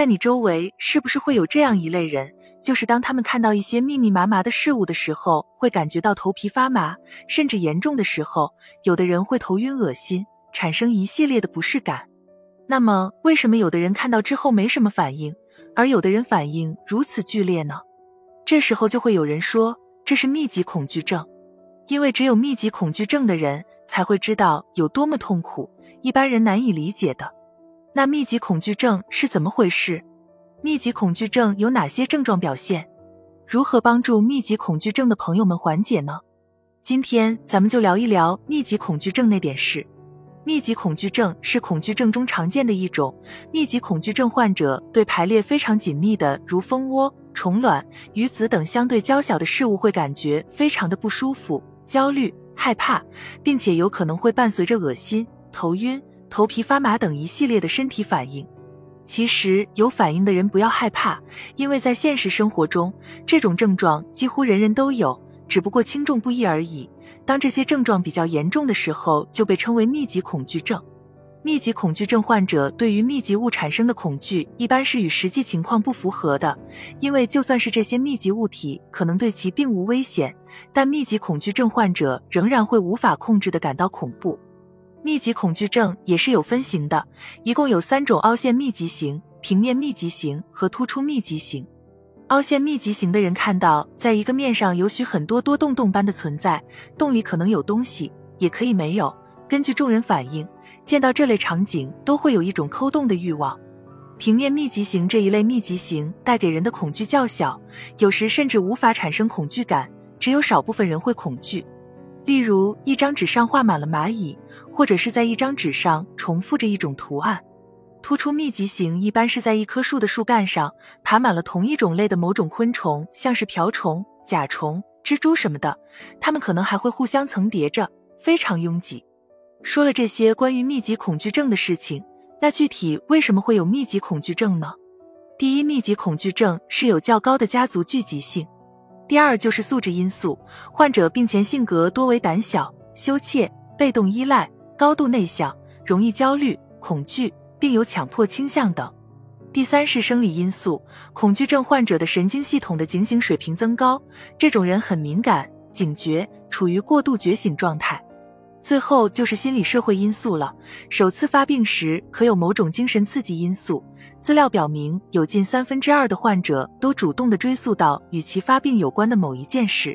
但你周围是不是会有这样一类人？就是当他们看到一些密密麻麻的事物的时候，会感觉到头皮发麻，甚至严重的时候，有的人会头晕恶心，产生一系列的不适感。那么，为什么有的人看到之后没什么反应，而有的人反应如此剧烈呢？这时候就会有人说这是密集恐惧症，因为只有密集恐惧症的人才会知道有多么痛苦，一般人难以理解的。那密集恐惧症是怎么回事？密集恐惧症有哪些症状表现？如何帮助密集恐惧症的朋友们缓解呢？今天咱们就聊一聊密集恐惧症那点事。密集恐惧症是恐惧症中常见的一种。密集恐惧症患者对排列非常紧密的，如蜂窝、虫卵、鱼子等相对较小的事物会感觉非常的不舒服、焦虑、害怕，并且有可能会伴随着恶心、头晕、头皮发麻等一系列的身体反应。其实有反应的人不要害怕，因为在现实生活中，这种症状几乎人人都有，只不过轻重不一而已。当这些症状比较严重的时候，就被称为密集恐惧症。密集恐惧症患者对于密集物产生的恐惧，一般是与实际情况不符合的，因为就算是这些密集物体可能对其并无危险，但密集恐惧症患者仍然会无法控制的感到恐怖。密集恐惧症也是有分型的，一共有三种：凹陷密集型、平面密集型和突出密集型。凹陷密集型的人看到，在一个面上有许很多多洞洞般的存在，洞里可能有东西，也可以没有。根据众人反应，见到这类场景都会有一种抠洞的欲望。平面密集型这一类密集型带给人的恐惧较小，有时甚至无法产生恐惧感，只有少部分人会恐惧。例如，一张纸上画满了蚂蚁。或者是在一张纸上重复着一种图案，突出密集型一般是在一棵树的树干上爬满了同一种类的某种昆虫，像是瓢虫、甲虫、蜘蛛什么的，它们可能还会互相层叠着，非常拥挤。说了这些关于密集恐惧症的事情，那具体为什么会有密集恐惧症呢？第一，密集恐惧症是有较高的家族聚集性；第二，就是素质因素，患者病前性格多为胆小、羞怯、被动依赖。高度内向，容易焦虑、恐惧，并有强迫倾向等。第三是生理因素，恐惧症患者的神经系统的警醒水平增高，这种人很敏感、警觉，处于过度觉醒状态。最后就是心理社会因素了，首次发病时可有某种精神刺激因素。资料表明，有近三分之二的患者都主动的追溯到与其发病有关的某一件事。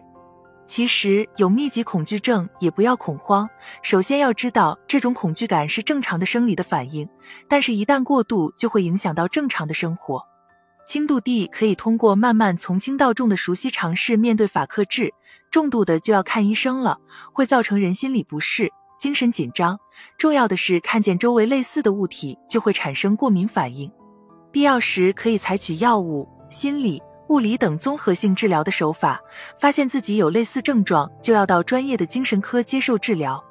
其实有密集恐惧症也不要恐慌。首先要知道，这种恐惧感是正常的生理的反应，但是，一旦过度，就会影响到正常的生活。轻度地可以通过慢慢从轻到重的熟悉尝试面对法克制，重度的就要看医生了，会造成人心理不适、精神紧张。重要的是，看见周围类似的物体就会产生过敏反应，必要时可以采取药物、心理。物理等综合性治疗的手法，发现自己有类似症状，就要到专业的精神科接受治疗。